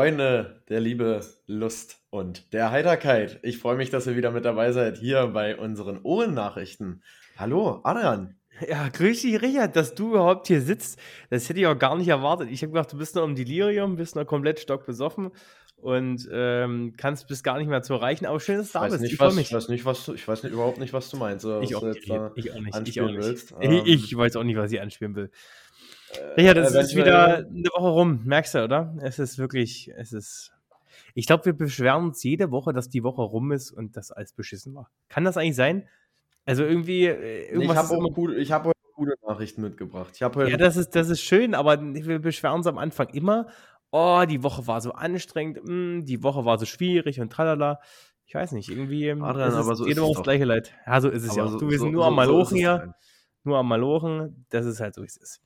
Freunde der Liebe, Lust und der Heiterkeit. Ich freue mich, dass ihr wieder mit dabei seid hier bei unseren Ohrennachrichten. Hallo, Adrian. Ja, grüß dich, Richard, dass du überhaupt hier sitzt. Das hätte ich auch gar nicht erwartet. Ich habe gedacht, du bist noch im Delirium, bist noch komplett stockbesoffen und ähm, kannst bis gar nicht mehr zu erreichen. Aber schön, dass du da bist. Nicht, ich, was, ich weiß nicht, was du, ich weiß nicht, überhaupt nicht, was du meinst. Ich auch, nicht, ich auch nicht. Ich, auch nicht. Willst. Ähm, ich weiß auch nicht, was ich anspielen will. Richard, es ist wieder eine Woche rum, merkst du, oder? Es ist wirklich, es ist. Ich glaube, wir beschweren uns jede Woche, dass die Woche rum ist und das alles beschissen war. Kann das eigentlich sein? Also irgendwie, äh, irgendwas. Ich habe gute, hab heute gute Nachrichten mitgebracht. Ich heute ja, das ist, das ist schön, aber wir beschweren uns am Anfang immer, oh, die Woche war so anstrengend, mh, hm, die Woche war so schwierig und tralala. Ich weiß nicht, irgendwie Adrian, aber so jede Woche das gleiche Leid. Ja, so ist es aber ja auch. So, du, wir sind so, nur so, am Malochen hier. Halt. Nur am Malochen. Das ist halt so, wie es ist.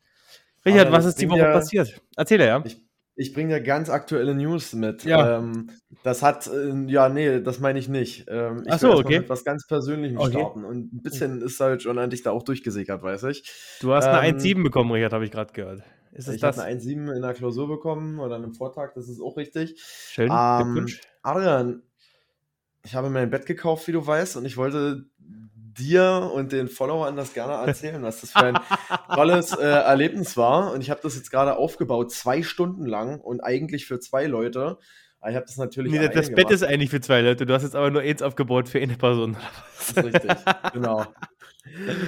Richard, was ist die Woche ja, passiert? Erzähl ja. Ich, ich bringe ja ganz aktuelle News mit. Ja. Ähm, das hat, äh, ja, nee, das meine ich nicht. Ähm, ich Ach so, okay. mit was ganz Persönlichem okay. starten. Und ein bisschen ist halt schon an dich da auch durchgesickert, weiß ich. Du hast ähm, eine 1,7 bekommen, Richard, habe ich gerade gehört. Ist es ich habe eine 1,7 in der Klausur bekommen oder einem Vortrag, das ist auch richtig. Schön, ähm, Adrian, ich habe mir ein Bett gekauft, wie du weißt, und ich wollte dir und den Followern das gerne erzählen, was das für ein tolles äh, Erlebnis war. Und ich habe das jetzt gerade aufgebaut, zwei Stunden lang und eigentlich für zwei Leute. Aber ich habe das natürlich. Nee, das Bett ist eigentlich für zwei Leute. Du hast jetzt aber nur eins aufgebaut für eine Person. Das ist richtig, genau.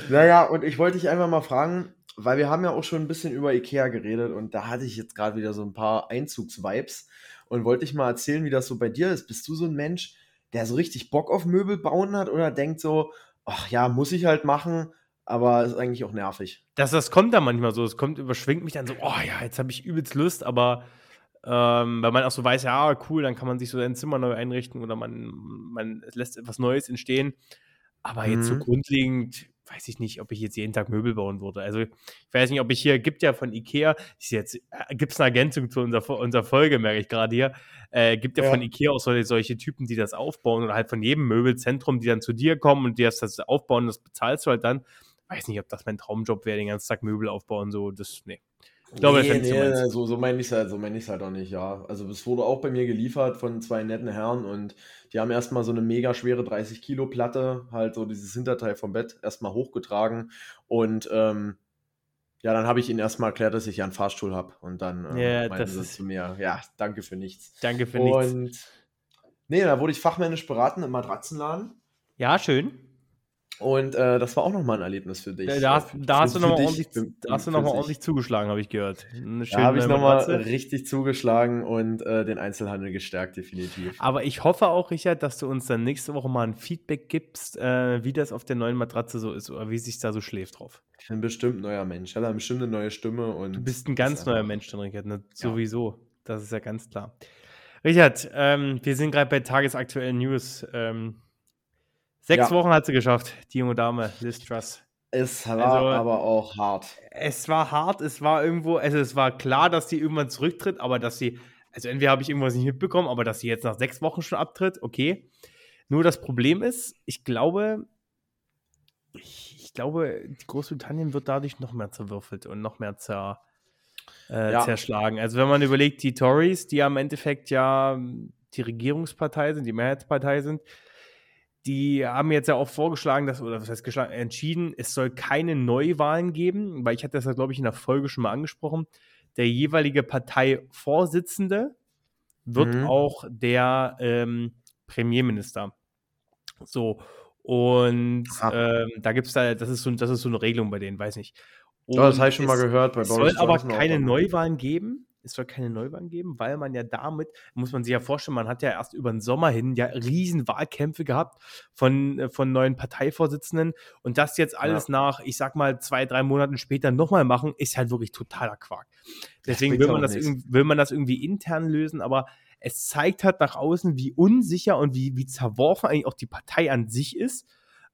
Naja, und ich wollte dich einfach mal fragen, weil wir haben ja auch schon ein bisschen über Ikea geredet und da hatte ich jetzt gerade wieder so ein paar Einzugsvibes und wollte dich mal erzählen, wie das so bei dir ist. Bist du so ein Mensch, der so richtig Bock auf Möbel bauen hat oder denkt so, ach ja, muss ich halt machen, aber ist eigentlich auch nervig. Das, das kommt da manchmal so. Es kommt, überschwingt mich dann so, oh ja, jetzt habe ich übelst Lust, aber ähm, weil man auch so weiß, ja, cool, dann kann man sich so sein Zimmer neu einrichten oder man, man lässt etwas Neues entstehen. Aber jetzt so mhm. grundlegend weiß ich nicht, ob ich jetzt jeden Tag Möbel bauen würde. Also ich weiß nicht, ob ich hier, gibt ja von Ikea, jetzt, äh, gibt es eine Ergänzung zu unserer, unserer Folge, merke ich gerade hier, äh, gibt ja, ja, von Ikea auch solche, solche Typen, die das aufbauen oder halt von jedem Möbelzentrum, die dann zu dir kommen und die das, das aufbauen, das bezahlst du halt dann. Weiß nicht, ob das mein Traumjob wäre, den ganzen Tag Möbel aufbauen, so, das, nee. Ich glaube, nee, nee, so, so meine ich es halt, so mein halt auch nicht, ja. Also es wurde auch bei mir geliefert von zwei netten Herren und die haben erstmal so eine mega schwere 30 Kilo Platte, halt so dieses Hinterteil vom Bett erstmal hochgetragen und ähm, ja, dann habe ich ihnen erstmal erklärt, dass ich ja einen Fahrstuhl habe und dann äh, ja, meinten sie zu mir, ja, danke für nichts. Danke für und, nichts. Nee, da wurde ich fachmännisch beraten im Matratzenladen. Ja, schön. Und äh, das war auch nochmal ein Erlebnis für dich. Da, hast, da hast du nochmal ordentlich, noch ordentlich zugeschlagen, habe ich gehört. da habe ich nochmal richtig zugeschlagen und äh, den Einzelhandel gestärkt, definitiv. Aber ich hoffe auch, Richard, dass du uns dann nächste Woche mal ein Feedback gibst, äh, wie das auf der neuen Matratze so ist oder wie sich da so schläft drauf. Ich bin bestimmt ein neuer Mensch. Ich habe bestimmt eine neue Stimme. Und du bist ein ganz neuer Mensch, dann, Richard. Ne? Sowieso. Das ist ja ganz klar. Richard, ähm, wir sind gerade bei tagesaktuellen News. Ähm, Sechs ja. Wochen hat sie geschafft, die junge Dame, Liz Truss. Es war also, aber auch hart. Es war hart, es war irgendwo, also es war klar, dass sie irgendwann zurücktritt, aber dass sie, also entweder habe ich irgendwas nicht mitbekommen, aber dass sie jetzt nach sechs Wochen schon abtritt, okay. Nur das Problem ist, ich glaube, ich, ich glaube, Großbritannien wird dadurch noch mehr zerwürfelt und noch mehr zer, äh, ja. zerschlagen. Also wenn man überlegt, die Tories, die ja im Endeffekt ja die Regierungspartei sind, die Mehrheitspartei sind, die haben jetzt ja auch vorgeschlagen, dass, oder was heißt geschlagen, entschieden, es soll keine Neuwahlen geben, weil ich hatte das ja, glaube ich, in der Folge schon mal angesprochen. Der jeweilige Parteivorsitzende wird mhm. auch der ähm, Premierminister. So. Und ähm, da gibt es da, das ist, so, das ist so eine Regelung bei denen, weiß nicht. Und ja, das habe ich schon mal gehört. Bei es soll aber keine Neuwahlen geben es soll keine Neuwahlen geben, weil man ja damit, muss man sich ja vorstellen, man hat ja erst über den Sommer hin ja riesen Wahlkämpfe gehabt von, äh, von neuen Parteivorsitzenden und das jetzt alles ja. nach, ich sag mal, zwei, drei Monaten später nochmal machen, ist halt wirklich totaler Quark. Deswegen will man, das will man das irgendwie intern lösen, aber es zeigt halt nach außen, wie unsicher und wie, wie zerworfen eigentlich auch die Partei an sich ist.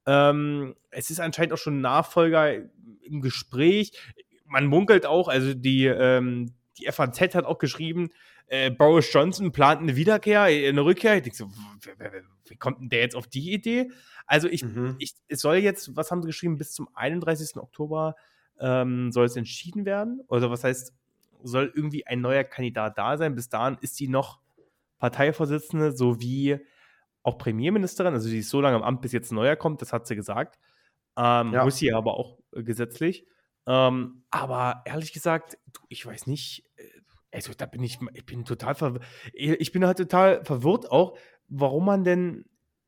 Ähm, es ist anscheinend auch schon ein Nachfolger im Gespräch. Man munkelt auch, also die, ähm, die FAZ hat auch geschrieben, äh, Boris Johnson plant eine Wiederkehr, äh, eine Rückkehr. Ich denke so, wie kommt denn der jetzt auf die Idee? Also ich, mhm. ich, es soll jetzt, was haben sie geschrieben, bis zum 31. Oktober ähm, soll es entschieden werden. Oder was heißt, soll irgendwie ein neuer Kandidat da sein. Bis dahin ist sie noch Parteivorsitzende sowie auch Premierministerin. Also sie ist so lange im Amt, bis jetzt ein neuer kommt, das hat sie gesagt. Ähm, ja. Muss sie aber auch äh, gesetzlich. Ähm, aber ehrlich gesagt, ich weiß nicht, äh, also da bin ich, ich bin total verwirrt. Ich bin halt total verwirrt auch, warum man denn,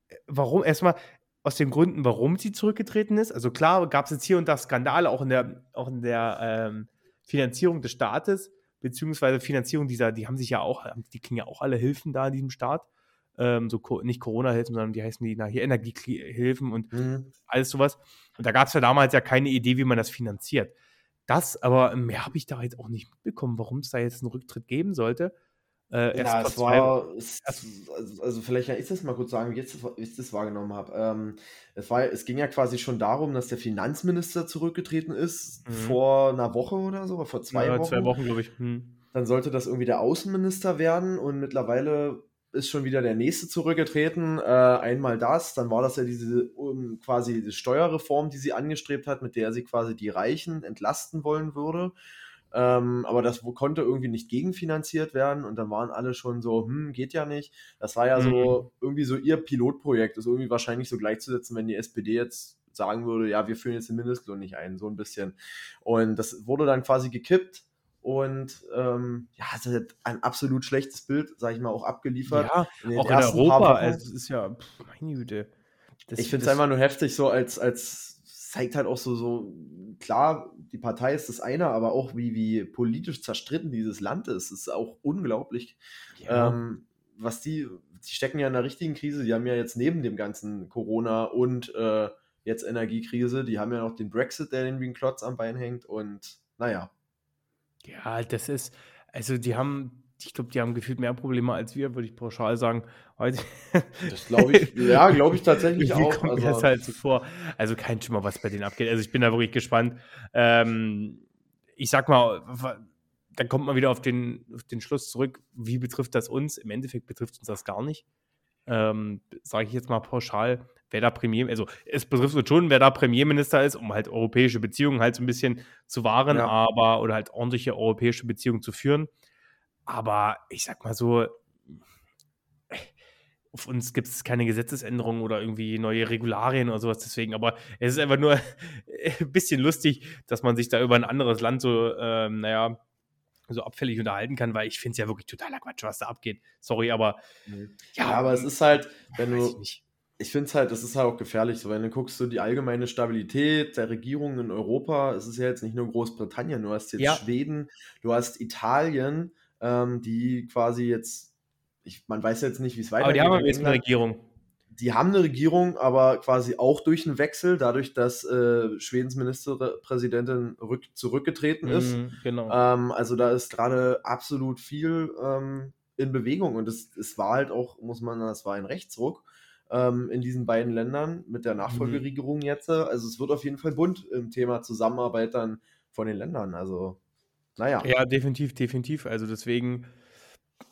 äh, warum erstmal aus den Gründen, warum sie zurückgetreten ist. Also klar gab es jetzt hier und da Skandale, auch in der, auch in der ähm, Finanzierung des Staates, beziehungsweise Finanzierung dieser, die haben sich ja auch, die kriegen ja auch alle Hilfen da in diesem Staat. Ähm, so nicht Corona-Hilfen, sondern die heißen die, na, hier Energiehilfen und mhm. alles sowas. Und da gab es ja damals ja keine Idee, wie man das finanziert. Das, aber mehr habe ich da jetzt auch nicht mitbekommen, warum es da jetzt einen Rücktritt geben sollte. Äh, ja, es war, es, also, also vielleicht kann ich das mal kurz sagen, wie ich das wahrgenommen habe. Ähm, es, war, es ging ja quasi schon darum, dass der Finanzminister zurückgetreten ist, mhm. vor einer Woche oder so, vor zwei ja, Wochen. Zwei Wochen, glaube ich. Hm. Dann sollte das irgendwie der Außenminister werden und mittlerweile ist schon wieder der nächste zurückgetreten. Äh, einmal das, dann war das ja diese um, quasi diese Steuerreform, die sie angestrebt hat, mit der sie quasi die Reichen entlasten wollen würde. Ähm, aber das konnte irgendwie nicht gegenfinanziert werden und dann waren alle schon so, hm, geht ja nicht. Das war ja mhm. so irgendwie so ihr Pilotprojekt, ist irgendwie wahrscheinlich so gleichzusetzen, wenn die SPD jetzt sagen würde, ja, wir führen jetzt den Mindestlohn nicht ein, so ein bisschen. Und das wurde dann quasi gekippt und ähm, ja, es hat ein absolut schlechtes Bild, sag ich mal, auch abgeliefert. Ja, in auch in Europa. Also es ist ja, pff, meine Güte. Das, ich finde es einfach nur heftig, so als, als zeigt halt auch so, so, klar, die Partei ist das eine, aber auch wie, wie politisch zerstritten dieses Land ist, ist auch unglaublich. Ja. Ähm, was die, die stecken ja in der richtigen Krise, die haben ja jetzt neben dem ganzen Corona und äh, jetzt Energiekrise, die haben ja noch den Brexit, der ihnen wie ein Klotz am Bein hängt und naja. Ja, das ist, also die haben, ich glaube, die haben gefühlt mehr Probleme als wir, würde ich pauschal sagen. das glaube ich, ja, glaube ich tatsächlich auch. Kommt also, mir das halt so vor. Also kein Schimmer, was bei denen abgeht. Also ich bin da wirklich gespannt. Ähm, ich sag mal, dann kommt man wieder auf den, auf den Schluss zurück, wie betrifft das uns? Im Endeffekt betrifft uns das gar nicht. Ähm, Sage ich jetzt mal pauschal wer da Premier, also es betrifft uns schon, wer da Premierminister ist, um halt europäische Beziehungen halt so ein bisschen zu wahren, ja. aber oder halt ordentliche europäische Beziehungen zu führen. Aber ich sag mal so, auf uns gibt es keine Gesetzesänderungen oder irgendwie neue Regularien oder sowas deswegen, aber es ist einfach nur ein bisschen lustig, dass man sich da über ein anderes Land so, ähm, naja, so abfällig unterhalten kann, weil ich finde es ja wirklich totaler Quatsch, was da abgeht. Sorry, aber mhm. ja, ja, aber es ist halt, wenn du, ich finde es halt, das ist halt auch gefährlich, so wenn du guckst, so die allgemeine Stabilität der Regierung in Europa, es ist ja jetzt nicht nur Großbritannien, du hast jetzt ja. Schweden, du hast Italien, ähm, die quasi jetzt, ich, man weiß jetzt nicht, wie es weitergeht. Aber die haben jetzt eine Regierung. Die haben eine Regierung, aber quasi auch durch einen Wechsel, dadurch, dass äh, Schwedens Ministerpräsidentin rück, zurückgetreten ist. Mm, genau. Ähm, also da ist gerade absolut viel ähm, in Bewegung und es, es war halt auch, muss man, sagen, es war ein Rechtsruck ähm, in diesen beiden Ländern mit der. Nachfolgeregierung mhm. jetzt. Also es wird auf jeden Fall bunt im Thema Zusammenarbeit dann von den Ländern. Also, naja. Ja, definitiv, definitiv. Also deswegen,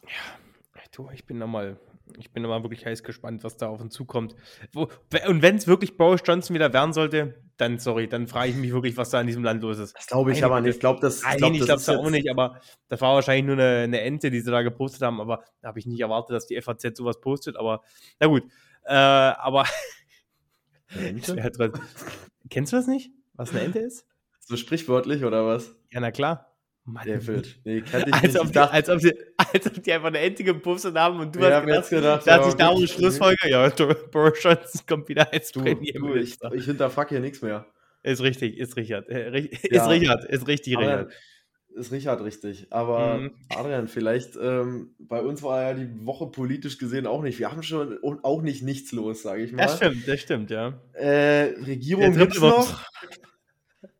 ja, du, ich bin da mal, ich bin da mal wirklich heiß gespannt, was da auf uns zukommt. Wo, und wenn es wirklich Boris Johnson wieder werden sollte, dann, sorry, dann frage ich mich wirklich, was da in diesem Land los ist. Das glaube ich Nein, aber nicht. Ich glaube, das, Nein, glaub, ich glaube es auch nicht, aber das war wahrscheinlich nur eine, eine Ente, die sie da gepostet haben, aber da habe ich nicht erwartet, dass die FAZ sowas postet, aber na gut. Äh, aber. Halt Kennst du das nicht? Was eine Ente ist? So sprichwörtlich oder was? Ja, na klar. Mann, der Wild. Nee, kann ich als, nicht. Ob die, als, ob die, als ob die einfach eine Ente gepostet haben und du ja, hast gedacht, gedacht da hat sich darum Schlussfolger, ja, Boris Johnson kommt wieder als Premierminister. Ich, ich hinterfuck hier nichts mehr. Ist richtig, ist Richard. Äh, ist ja. Richard, ist richtig, Richard ist Richard richtig. Aber mhm. Adrian, vielleicht, ähm, bei uns war ja die Woche politisch gesehen auch nicht. Wir haben schon auch nicht nichts los, sage ich mal. Das stimmt, das stimmt, ja. Äh, Regierung gibt es noch.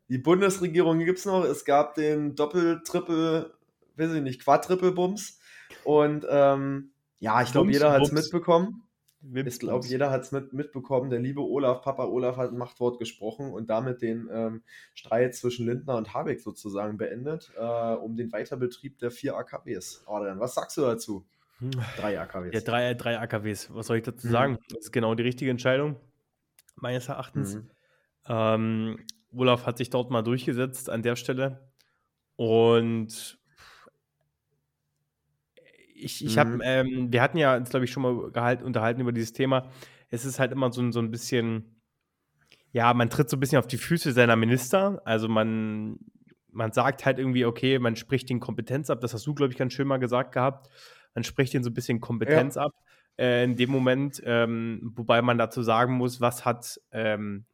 Die Bundesregierung gibt es noch. Es gab den Doppel-, Triple-, weiß ich nicht, Quadruple-Bums. Und ähm, ja, ich glaube, jeder hat es mitbekommen. Ich glaube, jeder hat es mit, mitbekommen. Der liebe Olaf, Papa Olaf hat ein Machtwort gesprochen und damit den ähm, Streit zwischen Lindner und Habeck sozusagen beendet, äh, um den Weiterbetrieb der vier AKWs. Adrian, was sagst du dazu? Hm. Drei AKWs. Ja, drei, drei AKWs. Was soll ich dazu mhm. sagen? Das ist genau die richtige Entscheidung, meines Erachtens. Mhm. Ähm, Olaf hat sich dort mal durchgesetzt an der Stelle. Und ich, ich habe, mhm. ähm, wir hatten ja uns, glaube ich, schon mal gehalten, unterhalten über dieses Thema. Es ist halt immer so, so ein bisschen, ja, man tritt so ein bisschen auf die Füße seiner Minister. Also man, man sagt halt irgendwie, okay, man spricht den Kompetenz ab. Das hast du, glaube ich, ganz schön mal gesagt gehabt. Man spricht den so ein bisschen Kompetenz ja. ab äh, in dem Moment, ähm, wobei man dazu sagen muss, was hat ähm,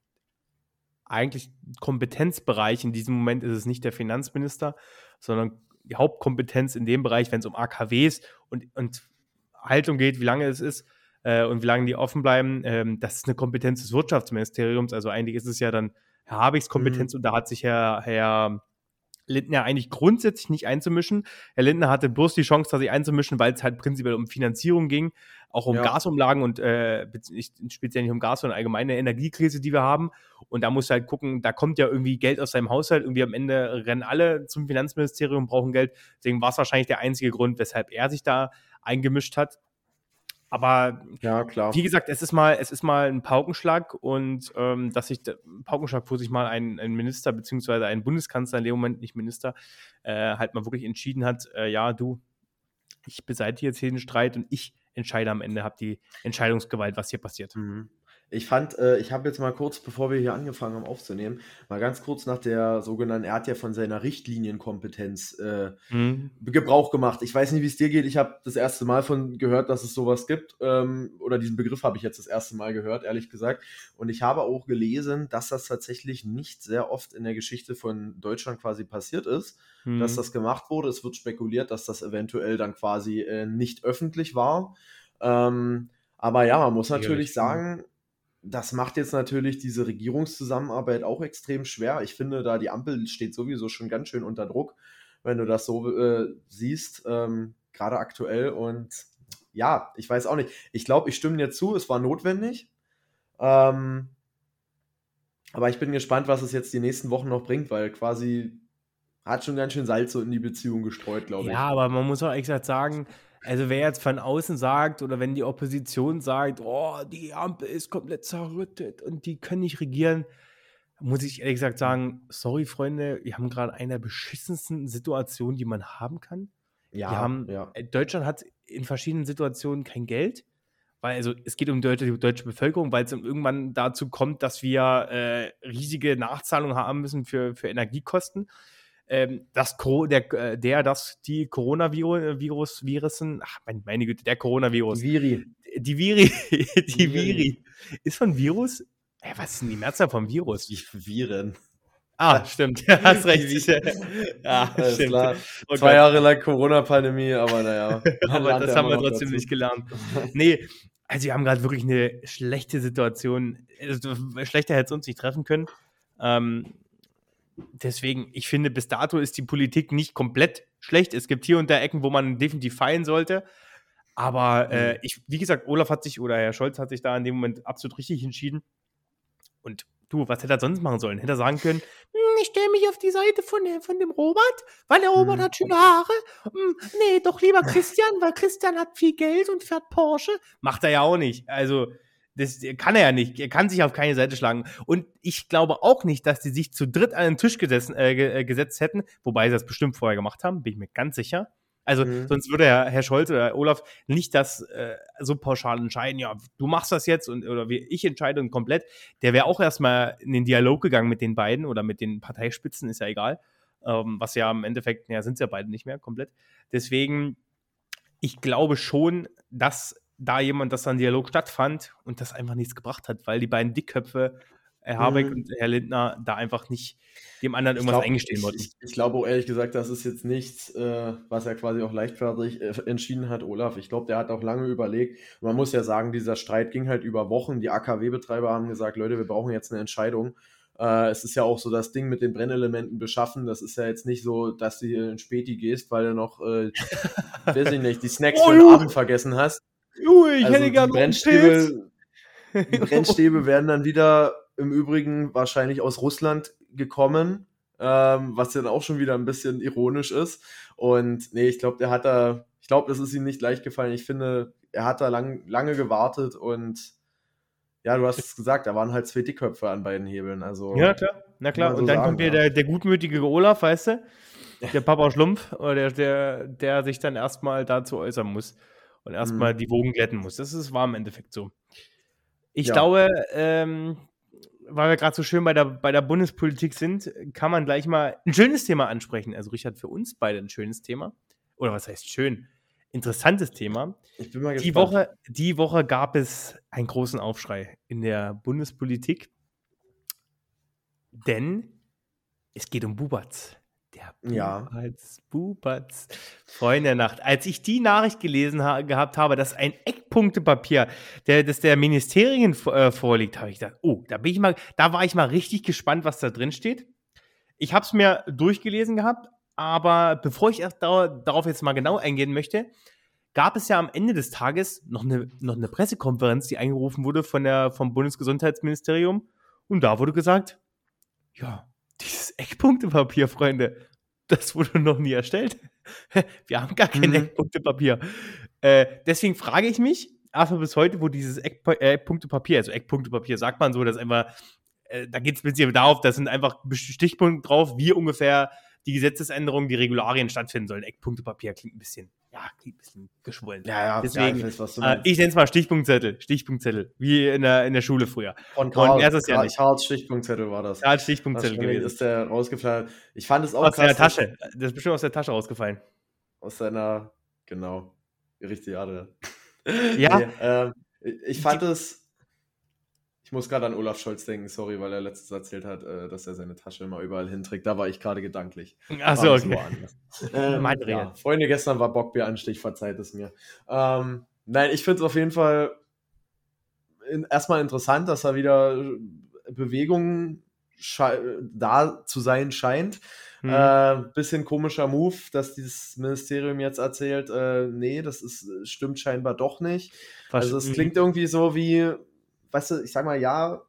eigentlich Kompetenzbereich. In diesem Moment ist es nicht der Finanzminister, sondern die Hauptkompetenz in dem Bereich, wenn es um AKWs und, und Haltung geht, wie lange es ist äh, und wie lange die offen bleiben, ähm, das ist eine Kompetenz des Wirtschaftsministeriums. Also eigentlich ist es ja dann Herr Habigs Kompetenz mhm. und da hat sich Herr, Herr Lindner eigentlich grundsätzlich nicht einzumischen. Herr Lindner hatte bloß die Chance, sich einzumischen, weil es halt prinzipiell um Finanzierung ging, auch um ja. Gasumlagen und äh, speziell nicht um Gas, sondern allgemeine Energiekrise, die wir haben. Und da muss halt gucken, da kommt ja irgendwie Geld aus seinem Haushalt. Irgendwie am Ende rennen alle zum Finanzministerium, brauchen Geld. Deswegen war es wahrscheinlich der einzige Grund, weshalb er sich da eingemischt hat. Aber ja, klar. wie gesagt, es ist mal, es ist mal ein Paukenschlag und ähm, dass sich Paukenschlag, wo sich mal ein, ein, Minister beziehungsweise ein Bundeskanzler in dem Moment nicht Minister äh, halt mal wirklich entschieden hat, äh, ja, du, ich beseitige jetzt hier den Streit und ich entscheide am Ende, habe die Entscheidungsgewalt, was hier passiert. Mhm. Ich fand, äh, ich habe jetzt mal kurz, bevor wir hier angefangen haben aufzunehmen, mal ganz kurz nach der sogenannten, er hat ja von seiner Richtlinienkompetenz äh, mhm. Gebrauch gemacht. Ich weiß nicht, wie es dir geht. Ich habe das erste Mal von gehört, dass es sowas gibt. Ähm, oder diesen Begriff habe ich jetzt das erste Mal gehört, ehrlich gesagt. Und ich habe auch gelesen, dass das tatsächlich nicht sehr oft in der Geschichte von Deutschland quasi passiert ist, mhm. dass das gemacht wurde. Es wird spekuliert, dass das eventuell dann quasi äh, nicht öffentlich war. Ähm, aber ja, man muss natürlich sagen, das macht jetzt natürlich diese Regierungszusammenarbeit auch extrem schwer. Ich finde, da die Ampel steht sowieso schon ganz schön unter Druck, wenn du das so äh, siehst, ähm, gerade aktuell. Und ja, ich weiß auch nicht. Ich glaube, ich stimme dir zu, es war notwendig. Ähm, aber ich bin gespannt, was es jetzt die nächsten Wochen noch bringt, weil quasi hat schon ganz schön Salz so in die Beziehung gestreut, glaube ich. Ja, aber man muss auch exakt sagen, also wer jetzt von außen sagt oder wenn die Opposition sagt, oh, die Ampel ist komplett zerrüttet und die können nicht regieren, muss ich ehrlich gesagt sagen, sorry Freunde, wir haben gerade eine der beschissensten Situationen, die man haben kann. Ja, haben, ja. Äh, Deutschland hat in verschiedenen Situationen kein Geld, weil also es geht um die deutsche, deutsche Bevölkerung, weil es irgendwann dazu kommt, dass wir äh, riesige Nachzahlungen haben müssen für, für Energiekosten ähm, das der, äh, der, das, die Coronavirus, Virusen, ach, meine Güte, der Coronavirus. Die Viri. Die Viri, die, Viri. Ist von Virus? Ey, was ist denn die Mehrzahl vom Virus? Die Viren. Ah, stimmt. Ja, hast recht. ja, stimmt. Klar. Oh Zwei Jahre lang Corona-Pandemie, aber naja. aber das haben wir trotzdem dazu. nicht gelernt. Nee, also wir haben gerade wirklich eine schlechte Situation. Also, schlechter hätte es uns nicht treffen können. Ähm, deswegen, ich finde, bis dato ist die Politik nicht komplett schlecht. Es gibt hier und da Ecken, wo man definitiv feilen sollte. Aber äh, mhm. ich, wie gesagt, Olaf hat sich oder Herr Scholz hat sich da in dem Moment absolut richtig entschieden. Und du, was hätte er sonst machen sollen? Hätte er sagen können, hm, ich stelle mich auf die Seite von, von dem Robert, weil der Robert mhm. hat schöne Haare. Hm, nee, doch lieber Christian, weil Christian hat viel Geld und fährt Porsche. Macht er ja auch nicht. Also, das kann er ja nicht. Er kann sich auf keine Seite schlagen. Und ich glaube auch nicht, dass die sich zu dritt an den Tisch gesessen, äh, äh, gesetzt hätten, wobei sie das bestimmt vorher gemacht haben, bin ich mir ganz sicher. Also mhm. sonst würde Herr, Herr Scholz oder Olaf nicht das äh, so pauschal entscheiden, ja, du machst das jetzt und oder ich entscheide und komplett. Der wäre auch erstmal in den Dialog gegangen mit den beiden oder mit den Parteispitzen, ist ja egal. Ähm, was ja im Endeffekt, ja, sind es ja beide nicht mehr komplett. Deswegen, ich glaube schon, dass da jemand, dass da ein Dialog stattfand und das einfach nichts gebracht hat, weil die beiden Dickköpfe, Herr Habeck mhm. und Herr Lindner, da einfach nicht dem anderen irgendwas glaub, eingestehen wollten. Ich, ich, glaube auch ehrlich gesagt, das ist jetzt nichts, äh, was er quasi auch leichtfertig äh, entschieden hat, Olaf. Ich glaube, der hat auch lange überlegt. Man muss ja sagen, dieser Streit ging halt über Wochen. Die AKW-Betreiber haben gesagt, Leute, wir brauchen jetzt eine Entscheidung. Äh, es ist ja auch so das Ding mit den Brennelementen beschaffen. Das ist ja jetzt nicht so, dass du in Späti gehst, weil du noch, äh, weiß ich nicht, die Snacks oh, für den Abend vergessen hast. Ui, ich also hätte gerne Brennstäbe, Die Brennstäbe werden dann wieder im Übrigen wahrscheinlich aus Russland gekommen, ähm, was dann auch schon wieder ein bisschen ironisch ist. Und nee, ich glaube, der hat da, ich glaube, das ist ihm nicht leicht gefallen. Ich finde, er hat da lang, lange gewartet und ja, du hast es gesagt, da waren halt zwei Dickköpfe an beiden Hebeln. Also, ja, klar, na klar. Und dann sagen, kommt hier ja. der, der gutmütige Olaf, weißt du? der Papa Schlumpf, oder der, der, der sich dann erstmal dazu äußern muss und erstmal mhm. die Wogen glätten muss. Das ist, war im Endeffekt so. Ich ja. glaube, ähm, weil wir gerade so schön bei der, bei der Bundespolitik sind, kann man gleich mal ein schönes Thema ansprechen. Also Richard, für uns beide ein schönes Thema. Oder was heißt schön? Interessantes Thema. Ich bin mal gespannt. Die Woche, die Woche gab es einen großen Aufschrei in der Bundespolitik, denn es geht um Bubatz. Der Bubatz, ja. Bubatz. Freunde der Nacht. Als ich die Nachricht gelesen ha gehabt habe, dass ein Eckpunktepapier, der, das der Ministerien äh, vorliegt, habe ich gedacht, oh, da bin ich mal, da war ich mal richtig gespannt, was da drin steht. Ich habe es mir durchgelesen gehabt, aber bevor ich erst da, darauf jetzt mal genau eingehen möchte, gab es ja am Ende des Tages noch eine, noch eine Pressekonferenz, die eingerufen wurde von der, vom Bundesgesundheitsministerium. Und da wurde gesagt, ja, dieses Eckpunktepapier, Freunde, das wurde noch nie erstellt. Wir haben gar kein mhm. Eckpunktepapier. Äh, deswegen frage ich mich, erstmal bis heute, wo dieses Eck, Eckpunktepapier, also Eckpunktepapier sagt man so, dass einfach, äh, da geht es speziell darauf, da sind einfach Stichpunkte drauf, wie ungefähr die Gesetzesänderungen, die Regularien stattfinden sollen. Eckpunktepapier klingt ein bisschen, ja, ein bisschen geschwollen. Ja, ja, Deswegen, ja, ich, äh, ich nenne es mal Stichpunktzettel, Stichpunktzettel, wie in der, in der Schule früher. Von Karl, Und er ist ja nicht. Karls Stichpunktzettel war das. Karls Stichpunktzettel gewesen. ist der rausgefallen. Ich fand es auch Aus krass, Tasche. Das ist bestimmt aus der Tasche rausgefallen. Aus seiner, genau, richtig, ja. Ja. nee, äh, ich fand es ich muss gerade an Olaf Scholz denken, sorry, weil er letztens erzählt hat, äh, dass er seine Tasche immer überall hinträgt. Da war ich gerade gedanklich. Achso, okay. ähm, ja, Freunde, gestern war Bockbieranstich, verzeiht es mir. Ähm, nein, ich finde es auf jeden Fall in, erstmal interessant, dass er wieder Bewegung da zu sein scheint. Mhm. Äh, bisschen komischer Move, dass dieses Ministerium jetzt erzählt, äh, nee, das ist, stimmt scheinbar doch nicht. Was, also es klingt irgendwie so wie, weißt du, ich sag mal, ja,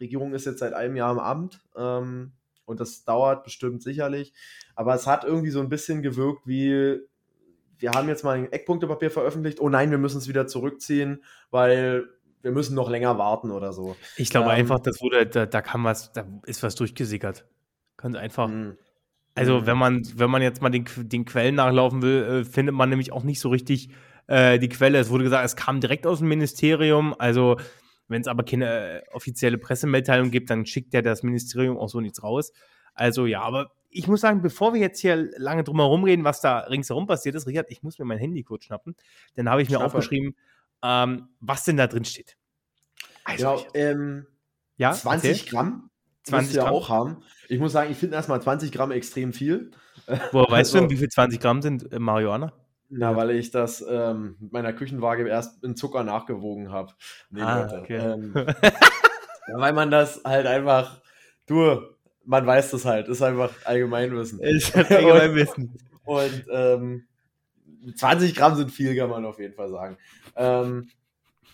Regierung ist jetzt seit einem Jahr im Amt ähm, und das dauert bestimmt sicherlich, aber es hat irgendwie so ein bisschen gewirkt wie, wir haben jetzt mal ein Eckpunktepapier veröffentlicht, oh nein, wir müssen es wieder zurückziehen, weil wir müssen noch länger warten oder so. Ich glaube ähm, einfach, das wurde, da, da kam was, da ist was durchgesickert. Ganz einfach. Mh. Also, mhm. wenn man, wenn man jetzt mal den, den Quellen nachlaufen will, äh, findet man nämlich auch nicht so richtig äh, die Quelle. Es wurde gesagt, es kam direkt aus dem Ministerium. Also, wenn es aber keine äh, offizielle Pressemitteilung gibt, dann schickt ja das Ministerium auch so nichts raus. Also ja, aber ich muss sagen, bevor wir jetzt hier lange drum herum reden, was da ringsherum passiert ist, Richard, ich muss mir mein Handy kurz schnappen. Dann habe ich mir Schnapper. aufgeschrieben, ähm, was denn da drin steht. Also, ja, ähm, ja, 20 erzähl. Gramm 20 Gramm. auch haben. Ich muss sagen, ich finde erstmal 20 Gramm extrem viel. Woher weißt also, du denn, wie viel 20 Gramm sind äh, Marihuana? Na, weil ich das ähm, mit meiner Küchenwaage erst in Zucker nachgewogen habe. Nee, ah, Leute. Okay. Ähm, weil man das halt einfach, du, man weiß das halt, ist einfach Allgemeinwissen. Ist halt Allgemeinwissen. und, und ähm, 20 Gramm sind viel, kann man auf jeden Fall sagen. Ähm,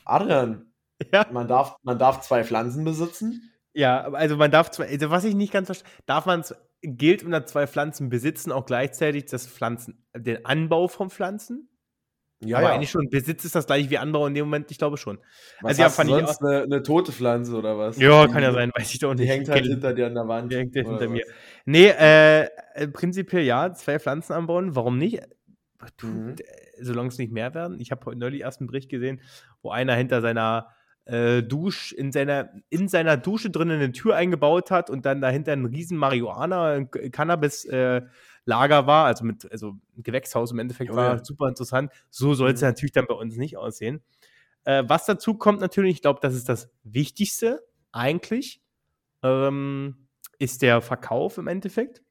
Adrian, ja? man, darf, man darf zwei Pflanzen besitzen. Ja, also man darf zwei, also was ich nicht ganz verstehe, darf man gilt unter zwei Pflanzen besitzen auch gleichzeitig das Pflanzen, den Anbau von Pflanzen? Ja, aber ja. eigentlich schon. Besitz ist das gleiche wie Anbau in dem Moment, ich glaube schon. Was also ja, fand sonst ich auch, eine, eine, tote Pflanze oder was? Ja, kann ja sein, weiß ich doch nicht. Die hängt halt hinter dir an der Wand. Die hängt hinter was? mir. Nee, äh, äh, prinzipiell ja, zwei Pflanzen anbauen, warum nicht? Mhm. Solange es nicht mehr werden. Ich habe neulich erst einen Bericht gesehen, wo einer hinter seiner äh, Dusch, in seiner, in seiner Dusche drinnen eine Tür eingebaut hat und dann dahinter ein riesen Marihuana, Cannabis-Lager äh, war, also mit, also ein Gewächshaus im Endeffekt oh, war ja. super interessant. So soll es mhm. natürlich dann bei uns nicht aussehen. Äh, was dazu kommt natürlich, ich glaube, das ist das Wichtigste eigentlich, ähm, ist der Verkauf im Endeffekt.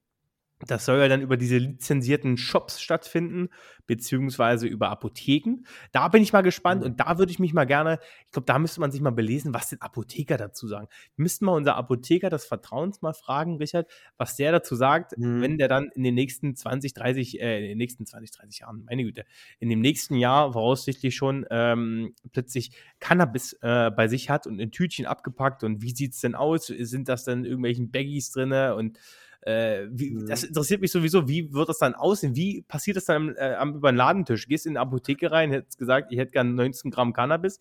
Das soll ja dann über diese lizenzierten Shops stattfinden, beziehungsweise über Apotheken. Da bin ich mal gespannt und da würde ich mich mal gerne, ich glaube, da müsste man sich mal belesen, was den Apotheker dazu sagen. Wir müssten mal unser Apotheker des Vertrauens mal fragen, Richard, was der dazu sagt, mhm. wenn der dann in den nächsten 20, 30, äh, in den nächsten 20, 30 Jahren, meine Güte, in dem nächsten Jahr voraussichtlich schon ähm, plötzlich Cannabis äh, bei sich hat und in Tütchen abgepackt und wie sieht es denn aus? Sind das dann irgendwelchen Baggies drin und äh, wie, mhm. Das interessiert mich sowieso, wie wird das dann aussehen? Wie passiert das dann äh, am, über den Ladentisch? Gehst in eine Apotheke rein, hättest gesagt, ich hätte gern 19 Gramm Cannabis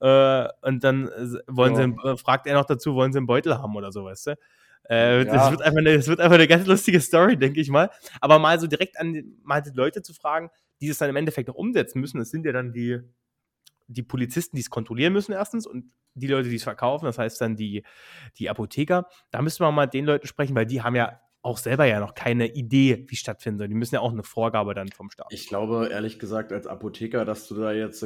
Äh, und dann wollen ja. sie, fragt er noch dazu, wollen sie einen Beutel haben oder so, weißt du? Äh, ja. das, wird einfach eine, das wird einfach eine ganz lustige Story, denke ich mal. Aber mal so direkt an mal die Leute zu fragen, die es dann im Endeffekt auch umsetzen müssen, das sind ja dann die, die Polizisten, die es kontrollieren müssen, erstens, und die Leute, die es verkaufen, das heißt dann die, die Apotheker. Da müssen wir mal mit den Leuten sprechen, weil die haben ja auch selber ja noch keine Idee, wie stattfinden soll. Die müssen ja auch eine Vorgabe dann vom Staat. Ich glaube, ehrlich gesagt, als Apotheker, dass du da jetzt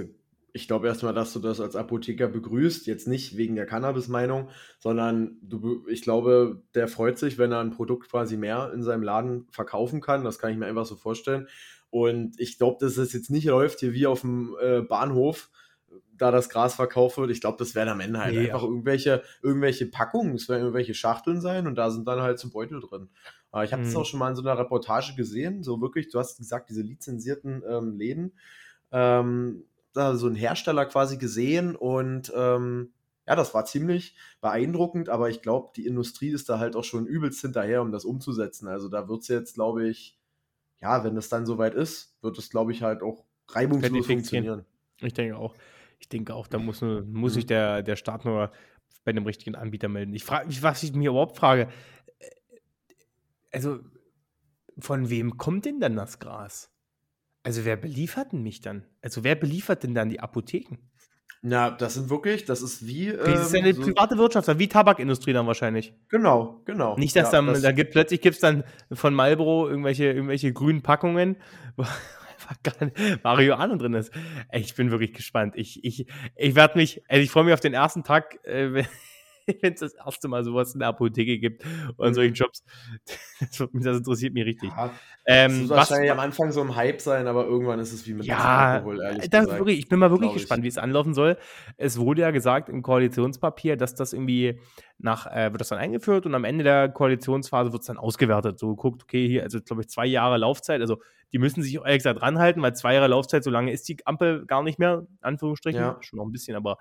ich glaube erstmal, dass du das als Apotheker begrüßt, jetzt nicht wegen der Cannabis-Meinung, sondern du, ich glaube, der freut sich, wenn er ein Produkt quasi mehr in seinem Laden verkaufen kann. Das kann ich mir einfach so vorstellen. Und ich glaube, dass es jetzt nicht läuft hier wie auf dem äh, Bahnhof, da das Gras verkauft wird. Ich glaube, das werden am Ende halt nee, einfach ja. irgendwelche, irgendwelche Packungen, es werden irgendwelche Schachteln sein und da sind dann halt so Beutel drin. Aber ich habe mhm. das auch schon mal in so einer Reportage gesehen, so wirklich, du hast gesagt, diese lizenzierten ähm, Läden. Ähm, da so einen Hersteller quasi gesehen und ähm, ja, das war ziemlich beeindruckend, aber ich glaube, die Industrie ist da halt auch schon übelst hinterher, um das umzusetzen. Also da wird es jetzt, glaube ich, ja, wenn es dann soweit ist, wird es, glaube ich, halt auch reibungslos funktionieren. Ich denke auch. Ich denke auch, da muss, muss sich mhm. der, der Staat nur bei einem richtigen Anbieter melden. Ich frage mich, was ich mir überhaupt frage, äh, also von wem kommt denn dann das Gras? Also wer beliefert denn mich dann? Also wer beliefert denn dann die Apotheken? Na, das sind wirklich, das ist wie. Ähm, das ist ja eine so private Wirtschaft, wie Tabakindustrie dann wahrscheinlich. Genau, genau. Nicht, dass ja, dann, das da gibt plötzlich gibt es dann von Marlboro irgendwelche, irgendwelche grünen Packungen, einfach gar nicht Marihuana drin ist. Ich bin wirklich gespannt. Ich, ich, ich werde mich, also ich freue mich auf den ersten Tag, äh, wenn es das erste Mal sowas in der Apotheke gibt und mhm. solchen Jobs. Das, das, interessiert mich richtig. Ja, ähm, das wird wahrscheinlich was, am Anfang so ein Hype sein, aber irgendwann ist es wie mit ja, Alkohol, ehrlich das gesagt. Wirklich, ich bin mal wirklich gespannt, wie es anlaufen soll. Es wurde ja gesagt im Koalitionspapier, dass das irgendwie nach, äh, wird das dann eingeführt und am Ende der Koalitionsphase wird es dann ausgewertet. So geguckt, okay, hier, also glaube ich, zwei Jahre Laufzeit, also die müssen sich ehrlich gesagt ranhalten, weil zwei Jahre Laufzeit, so lange ist die Ampel gar nicht mehr, Anführungsstrichen, ja. schon noch ein bisschen, aber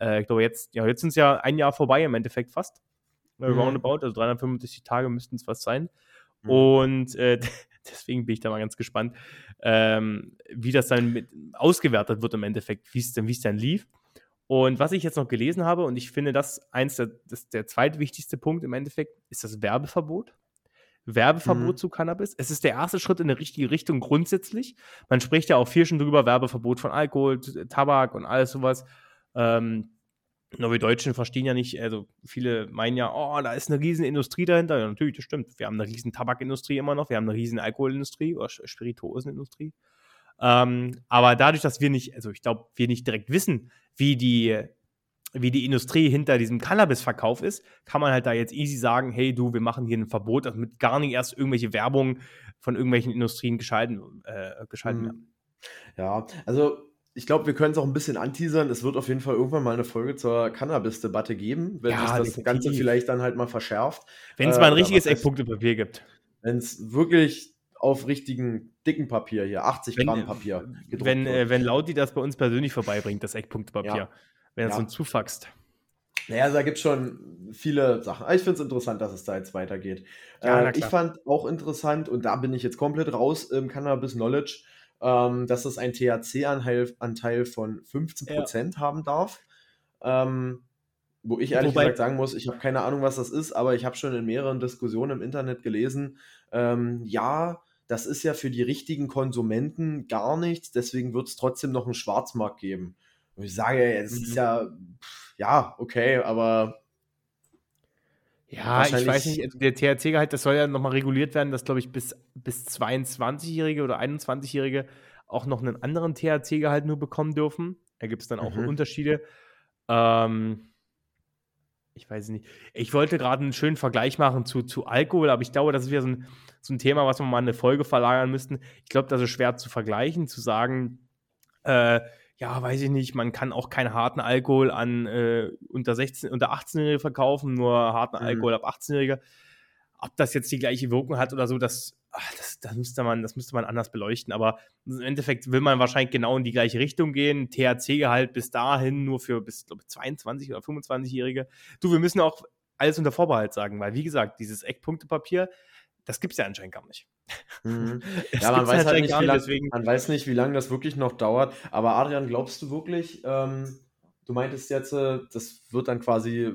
äh, ich glaube, jetzt, ja, jetzt sind es ja ein Jahr vorbei im Endeffekt fast. Äh, mhm. Roundabout, also 365 Tage müssten es fast sein. Mhm. Und äh, deswegen bin ich da mal ganz gespannt, ähm, wie das dann mit, ausgewertet wird im Endeffekt, wie es denn, dann lief. Und was ich jetzt noch gelesen habe, und ich finde das eins der, das, der zweitwichtigste Punkt im Endeffekt, ist das Werbeverbot. Werbeverbot mhm. zu Cannabis. Es ist der erste Schritt in die richtige Richtung grundsätzlich. Man spricht ja auch viel schon drüber, Werbeverbot von Alkohol, Tabak und alles sowas. Ähm, nur wir Deutschen verstehen ja nicht, also viele meinen ja, oh, da ist eine riesen Industrie dahinter. Ja, natürlich, das stimmt. Wir haben eine riesen Tabakindustrie immer noch, wir haben eine riesen Alkoholindustrie oder Spirituosenindustrie. Ähm, aber dadurch, dass wir nicht, also ich glaube, wir nicht direkt wissen, wie die, wie die Industrie hinter diesem Cannabis-Verkauf ist, kann man halt da jetzt easy sagen, hey du, wir machen hier ein Verbot, damit gar nicht erst irgendwelche Werbung von irgendwelchen Industrien geschalten, äh, geschalten mhm. werden. Ja, also ich glaube, wir können es auch ein bisschen anteasern. Es wird auf jeden Fall irgendwann mal eine Folge zur Cannabis-Debatte geben, wenn ja, sich das definitiv. Ganze vielleicht dann halt mal verschärft. Wenn es äh, mal ein richtiges Eckpunktepapier gibt. Wenn es wirklich auf richtigen dicken Papier hier, 80 wenn, Gramm äh, Papier gedruckt wenn, wird. Äh, wenn Laudi das bei uns persönlich vorbeibringt, das Eckpunktepapier. Ja. Wenn er ja. so zufaxt. Naja, also da gibt es schon viele Sachen. Ich finde es interessant, dass es da jetzt weitergeht. Ja, äh, ich fand auch interessant, und da bin ich jetzt komplett raus im Cannabis-Knowledge, ähm, dass es einen THC-Anteil von 15% ja. haben darf. Ähm, wo ich ehrlich Wobei, gesagt sagen muss, ich habe keine Ahnung, was das ist, aber ich habe schon in mehreren Diskussionen im Internet gelesen, ähm, ja, das ist ja für die richtigen Konsumenten gar nichts, deswegen wird es trotzdem noch einen Schwarzmarkt geben. Und ich sage, es ist mhm. ja, ja, okay, aber ja, ich weiß nicht, also der THC-Gehalt, das soll ja nochmal reguliert werden, dass, glaube ich, bis, bis 22-Jährige oder 21-Jährige auch noch einen anderen THC-Gehalt nur bekommen dürfen. Da gibt es dann auch mhm. Unterschiede. Ähm, ich weiß nicht. Ich wollte gerade einen schönen Vergleich machen zu, zu Alkohol, aber ich glaube, das ist wieder so ein, so ein Thema, was wir mal in eine Folge verlagern müssten. Ich glaube, das ist schwer zu vergleichen, zu sagen, äh, ja, weiß ich nicht, man kann auch keinen harten Alkohol an äh, unter 16, unter 18-Jährige verkaufen, nur harten mhm. Alkohol ab 18-Jährige. Ob das jetzt die gleiche Wirkung hat oder so, das, ach, das, das, müsste man, das müsste man anders beleuchten. Aber im Endeffekt will man wahrscheinlich genau in die gleiche Richtung gehen. THC-Gehalt bis dahin nur für bis glaube 22 oder 25-Jährige. Du, wir müssen auch alles unter Vorbehalt sagen, weil wie gesagt, dieses Eckpunktepapier, das gibt es ja anscheinend gar nicht. Mhm. ja, man weiß halt nicht, wie lang, man weiß nicht, wie lange das wirklich noch dauert. Aber Adrian, glaubst du wirklich, ähm, du meintest jetzt, äh, das wird dann quasi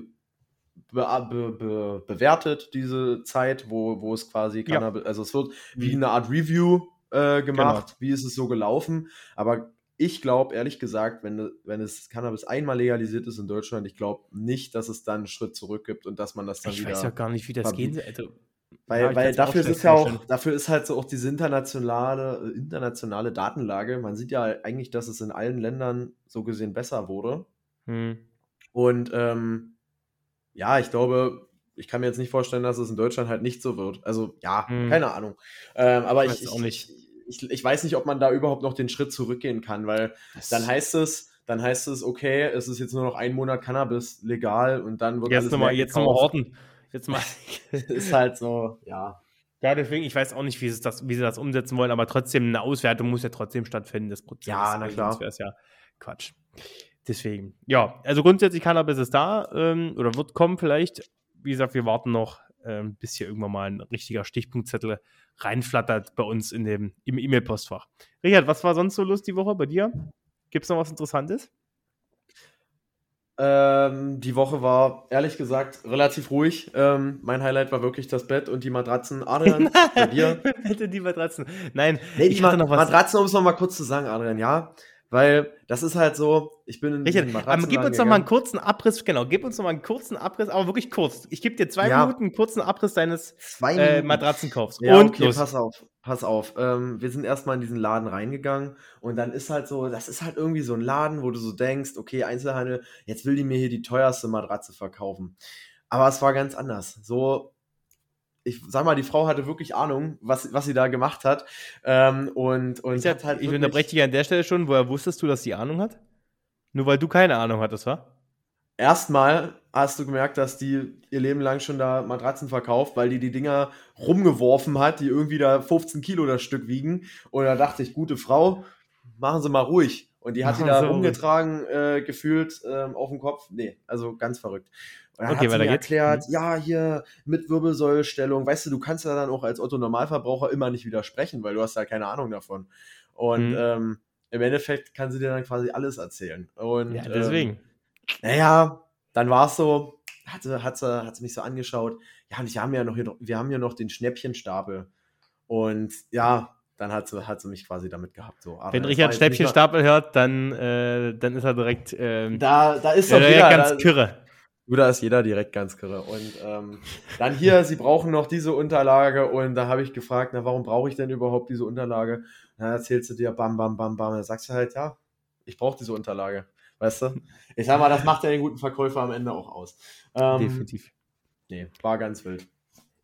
be be be bewertet, diese Zeit, wo, wo es quasi Cannabis, ja. also es wird wie mhm. eine Art Review äh, gemacht, genau. wie ist es so gelaufen. Aber ich glaube, ehrlich gesagt, wenn, wenn es Cannabis einmal legalisiert ist in Deutschland, ich glaube nicht, dass es dann einen Schritt zurück gibt und dass man das dann ich wieder. Ich weiß ja gar nicht, wie das geht. Also, weil, ja, weil dafür ist ja auch, dafür ist halt so auch diese internationale, internationale Datenlage. Man sieht ja eigentlich, dass es in allen Ländern so gesehen besser wurde. Hm. Und ähm, ja, ich glaube, ich kann mir jetzt nicht vorstellen, dass es in Deutschland halt nicht so wird. Also ja, hm. keine Ahnung. Ähm, aber ich, ich, ich, ich, ich weiß nicht, ob man da überhaupt noch den Schritt zurückgehen kann, weil das dann heißt es, dann heißt es, okay, es ist jetzt nur noch ein Monat Cannabis legal und dann wird jetzt alles nochmal, jetzt nochmal horten. Jetzt mal. ist halt so, ja. Ja, deswegen, ich weiß auch nicht, wie sie das, wie sie das umsetzen wollen, aber trotzdem, eine Auswertung muss ja trotzdem stattfinden, das Prozess. Ja, na klar. Das wäre ja Quatsch. Deswegen, ja, also grundsätzlich Cannabis ist da ähm, oder wird kommen vielleicht. Wie gesagt, wir warten noch, ähm, bis hier irgendwann mal ein richtiger Stichpunktzettel reinflattert bei uns in dem, im E-Mail-Postfach. Richard, was war sonst so los die Woche bei dir? Gibt es noch was Interessantes? Ähm, die Woche war ehrlich gesagt relativ ruhig. Ähm, mein Highlight war wirklich das Bett und die Matratzen. Adrian, bei dir? Bett und die Matratzen. Nein, nee, ich hatte noch was. Matratzen, um es nochmal kurz zu sagen, Adrian, ja. Weil das ist halt so, ich bin in Richard, aber gib uns noch mal einen kurzen Abriss, genau, gib uns noch mal einen kurzen Abriss, aber wirklich kurz. Ich gebe dir zwei ja. Minuten einen kurzen Abriss deines äh, Matratzenkaufs. Ja, und okay, los. pass auf, pass auf. Ähm, wir sind erstmal in diesen Laden reingegangen und dann ist halt so, das ist halt irgendwie so ein Laden, wo du so denkst, okay, Einzelhandel, jetzt will die mir hier die teuerste Matratze verkaufen. Aber es war ganz anders. So, ich sag mal, die Frau hatte wirklich Ahnung, was, was sie da gemacht hat. Ähm, und, und ich, hat halt ich unterbreche dich an der Stelle schon. Woher wusstest du, dass sie Ahnung hat? Nur weil du keine Ahnung hattest, wa? Erstmal hast du gemerkt, dass die ihr Leben lang schon da Matratzen verkauft, weil die die Dinger rumgeworfen hat, die irgendwie da 15 Kilo das Stück wiegen. Und da dachte ich, gute Frau, machen Sie mal ruhig. Und die hat die da so. rumgetragen, äh, gefühlt äh, auf dem Kopf. Nee, also ganz verrückt. Und dann okay, hat sie mir erklärt, mhm. ja, hier mit Wirbelsäulstellung, weißt du, du kannst ja dann auch als Otto-Normalverbraucher immer nicht widersprechen, weil du hast ja keine Ahnung davon. Und mhm. ähm, im Endeffekt kann sie dir dann quasi alles erzählen. Und, ja, deswegen. Ähm, naja, dann war es so, hat sie, hat, sie, hat sie mich so angeschaut, ja, und wir haben ja noch, hier, wir haben ja noch den Schnäppchenstapel. Und ja, dann hat sie, hat sie mich quasi damit gehabt. So. Wenn Richard Schnäppchenstapel hört, dann, äh, dann ist er direkt. Ähm, da, da ist er jeder, ganz da, kirre. Da ist jeder direkt ganz kirre. Und ähm, dann hier, sie brauchen noch diese Unterlage. Und da habe ich gefragt, na, warum brauche ich denn überhaupt diese Unterlage? Dann erzählst du dir, bam, bam, bam, bam. Dann sagst du halt, ja, ich brauche diese Unterlage. Weißt du? Ich sag mal, das macht ja den guten Verkäufer am Ende auch aus. Ähm, Definitiv. Nee, war ganz wild.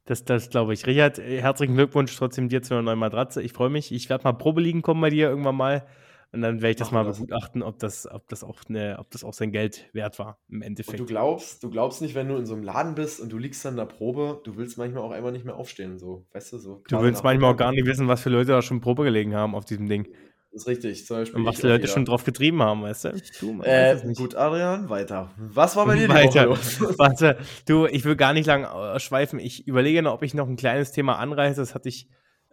Das, das glaube ich. Richard, herzlichen Glückwunsch trotzdem dir zu einer neuen Matratze. Ich freue mich. Ich werde mal Probe liegen kommen bei dir irgendwann mal. Und dann werde ich das Machen mal begutachten, ob das, ob, das auch eine, ob das auch sein Geld wert war im Endeffekt. Und du glaubst, du glaubst nicht, wenn du in so einem Laden bist und du liegst dann in der Probe, du willst manchmal auch einfach nicht mehr aufstehen, so, weißt du, so. Du willst manchmal auch gar nicht wissen, was für Leute da schon Probe gelegen haben auf diesem Ding. Das ist richtig. Zum Beispiel und was die Leute wieder. schon drauf getrieben haben, weißt du? du äh, gut, Adrian, weiter. Was war bei dir weiter. die Woche los? Warte, du, ich will gar nicht lang schweifen. Ich überlege noch, ob ich noch ein kleines Thema anreiße. Das hatte ich,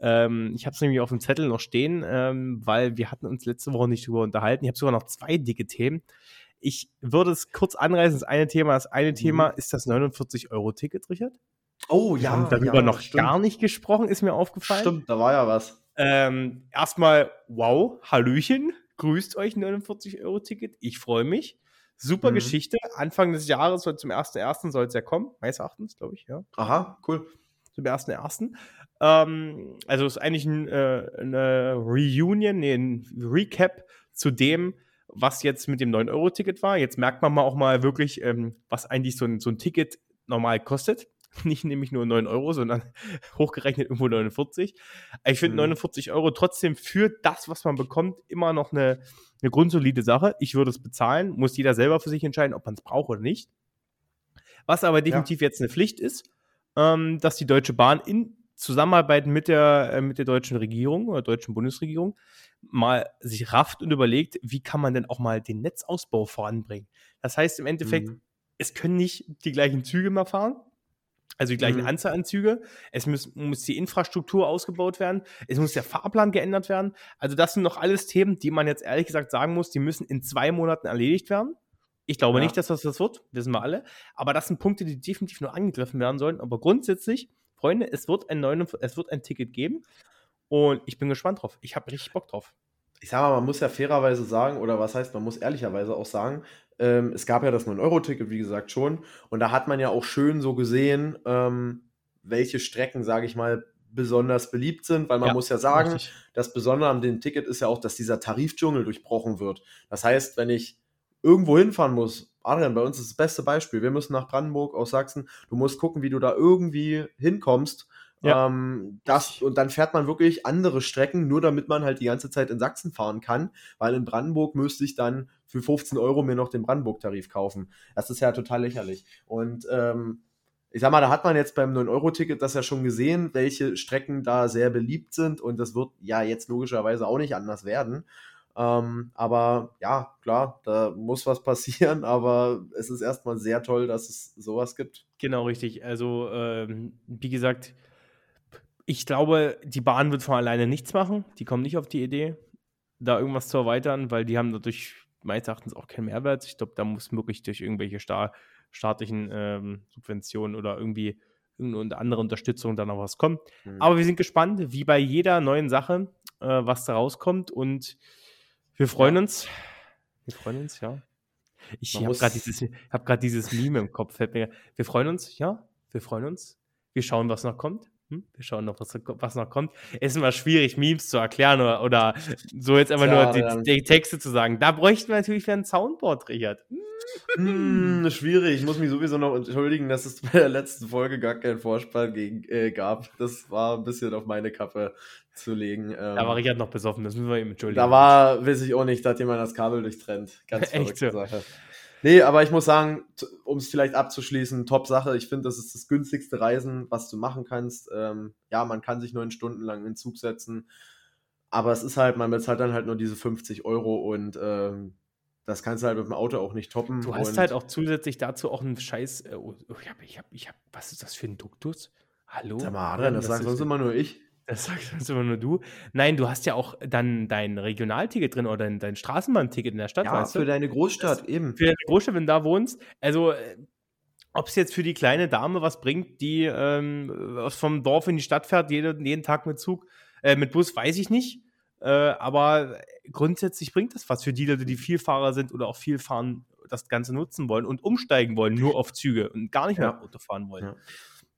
ähm, ich habe es nämlich auf dem Zettel noch stehen, ähm, weil wir hatten uns letzte Woche nicht drüber unterhalten. Ich habe sogar noch zwei dicke Themen. Ich würde es kurz anreißen. Das eine Thema, das eine mhm. Thema ist das 49-Euro-Ticket, Richard. Oh ja. Wir haben darüber ja, noch stimmt. gar nicht gesprochen, ist mir aufgefallen. Stimmt, da war ja was. Ähm, erstmal, wow, Hallöchen, grüßt euch 49-Euro-Ticket, ich freue mich. Super mhm. Geschichte. Anfang des Jahres zum 1.1. soll es ja kommen, meines Erachtens, glaube ich, ja. Aha, cool. Zum 1.1. Ähm, also ist eigentlich ein, äh, eine Reunion, nee, ein Recap zu dem, was jetzt mit dem 9-Euro-Ticket war. Jetzt merkt man mal auch mal wirklich, ähm, was eigentlich so ein, so ein Ticket normal kostet. nicht nämlich nur 9 Euro, sondern hochgerechnet irgendwo 49. Ich finde mhm. 49 Euro trotzdem für das, was man bekommt, immer noch eine, eine grundsolide Sache. Ich würde es bezahlen, muss jeder selber für sich entscheiden, ob man es braucht oder nicht. Was aber definitiv ja. jetzt eine Pflicht ist, ähm, dass die Deutsche Bahn in Zusammenarbeit mit der, äh, mit der deutschen Regierung oder deutschen Bundesregierung mal sich rafft und überlegt, wie kann man denn auch mal den Netzausbau voranbringen. Das heißt im Endeffekt, mhm. es können nicht die gleichen Züge mehr fahren, also die gleichen mhm. Anzahl an Züge. Es muss, muss die Infrastruktur ausgebaut werden. Es muss der Fahrplan geändert werden. Also das sind noch alles Themen, die man jetzt ehrlich gesagt sagen muss, die müssen in zwei Monaten erledigt werden. Ich glaube Ja. nicht, dass das das wird, wissen wir alle. Aber das sind Punkte, die definitiv nur angegriffen werden sollen. Aber grundsätzlich, Freunde, es wird ein, 49, es wird ein Ticket geben. Und ich bin gespannt drauf. Ich habe richtig Bock drauf. Ich sag mal, man muss ja fairerweise sagen, oder was heißt, man muss ehrlicherweise auch sagen, ähm, es gab ja das 9-Euro-Ticket, wie gesagt, schon. Und da hat man ja auch schön so gesehen, ähm, welche Strecken, sage ich mal, besonders beliebt sind, weil man Ja, muss ja sagen, Richtig. das Besondere an dem Ticket ist ja auch, dass dieser Tarifdschungel durchbrochen wird. Das heißt, wenn ich irgendwo hinfahren muss, Adrian, bei uns ist das beste Beispiel. Wir müssen nach Brandenburg aus Sachsen. Du musst gucken, wie du da irgendwie hinkommst. Ja. Ähm, das, und dann fährt man wirklich andere Strecken, nur damit man halt die ganze Zeit in Sachsen fahren kann, weil in Brandenburg müsste ich dann für 15 Euro mir noch den Brandenburg-Tarif kaufen. Das ist ja total lächerlich. Und ähm, ich sag mal, da hat man jetzt beim 9-Euro-Ticket das ja schon gesehen, welche Strecken da sehr beliebt sind und das wird ja jetzt logischerweise auch nicht anders werden. Ähm, aber ja, klar, da muss was passieren, aber es ist erstmal sehr toll, dass es sowas gibt. Genau, richtig. Also, ähm, wie gesagt, ich glaube, die Bahn wird von alleine nichts machen. Die kommen nicht auf die Idee, da irgendwas zu erweitern, weil die haben dadurch meines Erachtens auch keinen Mehrwert. Ich glaube, da muss wirklich durch irgendwelche sta staatlichen ähm, Subventionen oder irgendwie irgendeine andere Unterstützung dann noch was kommen. Hm. Aber wir sind gespannt, wie bei jeder neuen Sache, äh, was da rauskommt. Und wir freuen Ja. uns. Wir freuen uns, ja. Ich habe gerade dieses, hab grad dieses Meme im Kopf. Wir freuen uns, ja. Wir freuen uns. Wir schauen, was noch kommt. Hm? Wir schauen noch, was, was noch kommt. Es ist immer schwierig, Memes zu erklären oder, oder so jetzt einfach Ja, nur die, die Texte zu sagen. Da bräuchten wir natürlich wieder ein Soundboard, Richard. Hm, schwierig. Ich muss mich sowieso noch entschuldigen, dass es bei der letzten Folge gar keinen Vorspann gegen, äh, gab. Das war ein bisschen auf meine Kappe zu legen. Ähm, Da war Richard noch besoffen, das müssen wir ihm entschuldigen. Da war, weiß ich auch nicht, da hat jemand das Kabel durchtrennt. Ganz Echt verrückte? Sache. Nee, aber ich muss sagen, um es vielleicht abzuschließen, top Sache. Ich finde, das ist das günstigste Reisen, was du machen kannst. Ähm, ja, man kann sich neun Stunden lang in den Zug setzen, aber es ist halt, man bezahlt dann halt nur diese 50 Euro und ähm, das kannst du halt mit dem Auto auch nicht toppen. Du hast halt auch zusätzlich dazu auch einen Scheiß. Äh, oh, ich hab, ich hab, ich hab, was ist das für ein Duktus? Hallo? Sag mal, Adrian, das, das sagt ist- sonst immer nur ich. Das sagst sonst immer nur du. Nein, du hast ja auch dann dein Regionalticket drin oder dein, Straßenbahnticket in der Stadt, Ja, weißt du? für deine Großstadt, eben. für deine Großstadt, wenn du da wohnst. Also, ob es jetzt für die kleine Dame was bringt, die ähm, vom Dorf in die Stadt fährt, jede, jeden Tag mit Zug, äh, mit Bus, weiß ich nicht. Äh, aber grundsätzlich bringt das was für die Leute, die Vielfahrer sind oder auch viel fahren, das Ganze nutzen wollen und umsteigen wollen, nur auf Züge und gar nicht mehr Ja. Auto fahren wollen. Ja.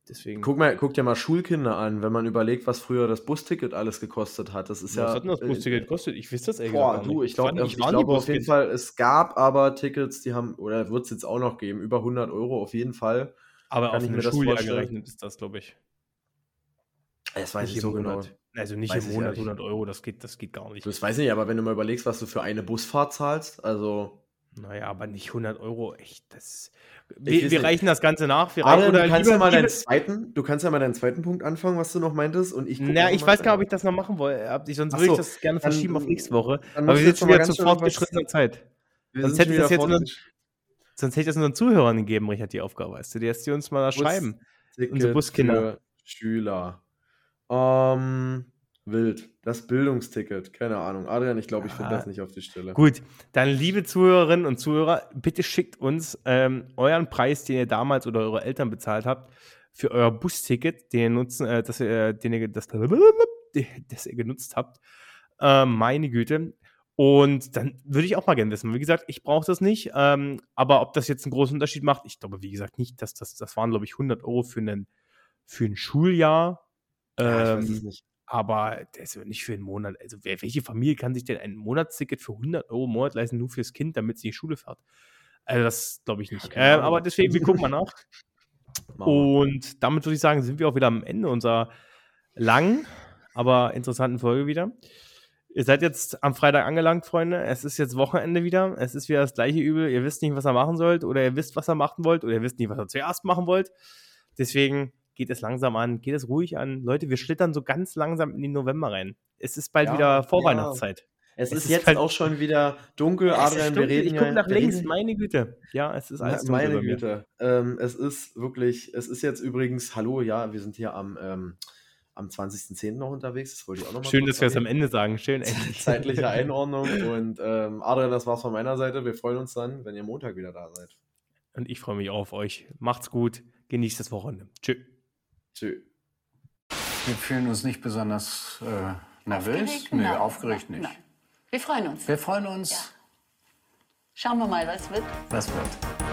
Deswegen. Guck, mal, guck dir mal Schulkinder an, wenn man überlegt, was früher das Busticket alles gekostet hat. Das ist ja. was hat denn das äh, Busticket gekostet? Ich weiß das ehrlich Boah, du, nicht. ich glaube nie- ich nie glaube auf jeden. Fall, es gab aber Tickets, die haben, oder wird es jetzt auch noch geben, über 100 Euro auf jeden Fall. Aber kann auf ich ein mir das Schuljahr gerechnet ist das, glaube ich. Das weiß Nicht ich so genau. Also nicht Weiß im ich Monat ehrlich. 100 Euro, das geht, das geht gar nicht. Das weiß ich nicht, aber wenn du mal überlegst, was du für eine Busfahrt zahlst, also. Naja, aber nicht 100 Euro, echt. Das, wir wir reichen das Ganze nach. Wir reichen, du kannst ja mal deinen zweiten, du kannst ja mal deinen zweiten Punkt anfangen, was du noch meintest, und ich na, ich weiß gar nicht, ob ich das noch machen wollte. Ich- Sonst würde ich das gerne dann- verschieben auf nächste Woche. dann Aber wir noch mal wieder zu fortgeschrittener Zeit. Sonst sind hätte ich schon das jetzt unseren- Sonst hätte ich das unseren Zuhörern gegeben, Richard, die Aufgabe, weißt du. Die hättest du uns mal Bus- schreiben. Unsere Buskinder. Schüler. Ähm, wild. Das Bildungsticket. Keine Ahnung. Adrian, ich glaube, ich finde Ja. das nicht auf die Stelle. Gut, dann liebe Zuhörerinnen und Zuhörer, bitte schickt uns ähm, euren Preis, den ihr damals oder eure Eltern bezahlt habt, für euer Busticket, den ihr nutzen, äh, das, ihr, den ihr, das, das ihr genutzt habt. Äh, meine Güte. Und dann würde ich auch mal gerne wissen. Wie gesagt, ich brauche das nicht. Ähm, aber ob das jetzt einen großen Unterschied macht, ich glaube, wie gesagt, nicht. dass das, das waren, glaube ich, 100 Euro für, einen, für ein Schuljahr. Ja, ich weiß Ähm, es nicht. Aber das ist nicht für einen Monat. Also, wer, welche Familie kann sich denn ein Monatsticket für 100 Euro im Monat leisten, nur fürs Kind, damit sie in die Schule fährt? Also, das glaube ich nicht. keine äh, Ahnung. aber deswegen, wir gucken mal nach. Und damit würde ich sagen, sind wir auch wieder am Ende unserer langen, aber interessanten Folge wieder. Ihr seid jetzt am Freitag angelangt, Freunde. Es ist jetzt Wochenende wieder. Es ist wieder das gleiche Übel. Ihr wisst nicht, was ihr machen sollt, oder ihr wisst, was ihr machen wollt, oder ihr wisst nicht, was ihr zuerst machen wollt. Deswegen geht es langsam an, geht es ruhig an. Leute, wir schlittern so ganz langsam in den November rein. Es ist bald Ja, wieder ja. Vorweihnachtszeit. Es, es ist ist jetzt halt- auch schon wieder dunkel, Adrian. Wir reden ich ja. gucke nach links, meine Güte. Ja, es ist alles dunkel Meine. Güte. Ähm, es ist wirklich, es ist jetzt übrigens, hallo, ja, wir sind hier am, ähm, am 20.10. noch unterwegs. Das wollte ich auch noch mal Schön, dass wir es am. Ende sagen. Schön, endlich. Zeitliche Einordnung. Und ähm, Adrian, das war's von meiner Seite. Wir freuen uns dann, wenn ihr Montag wieder da seid. Und ich freue mich auch auf euch. Macht's gut. Genießt das Wochenende. Tschö. Tschö. Wir fühlen uns nicht besonders äh, nervös. Aufgeregt? Nö, Nein. aufgeregt nicht. Nein. Wir freuen uns. Wir freuen uns. Ja. Schauen wir mal, was wird. Was wird?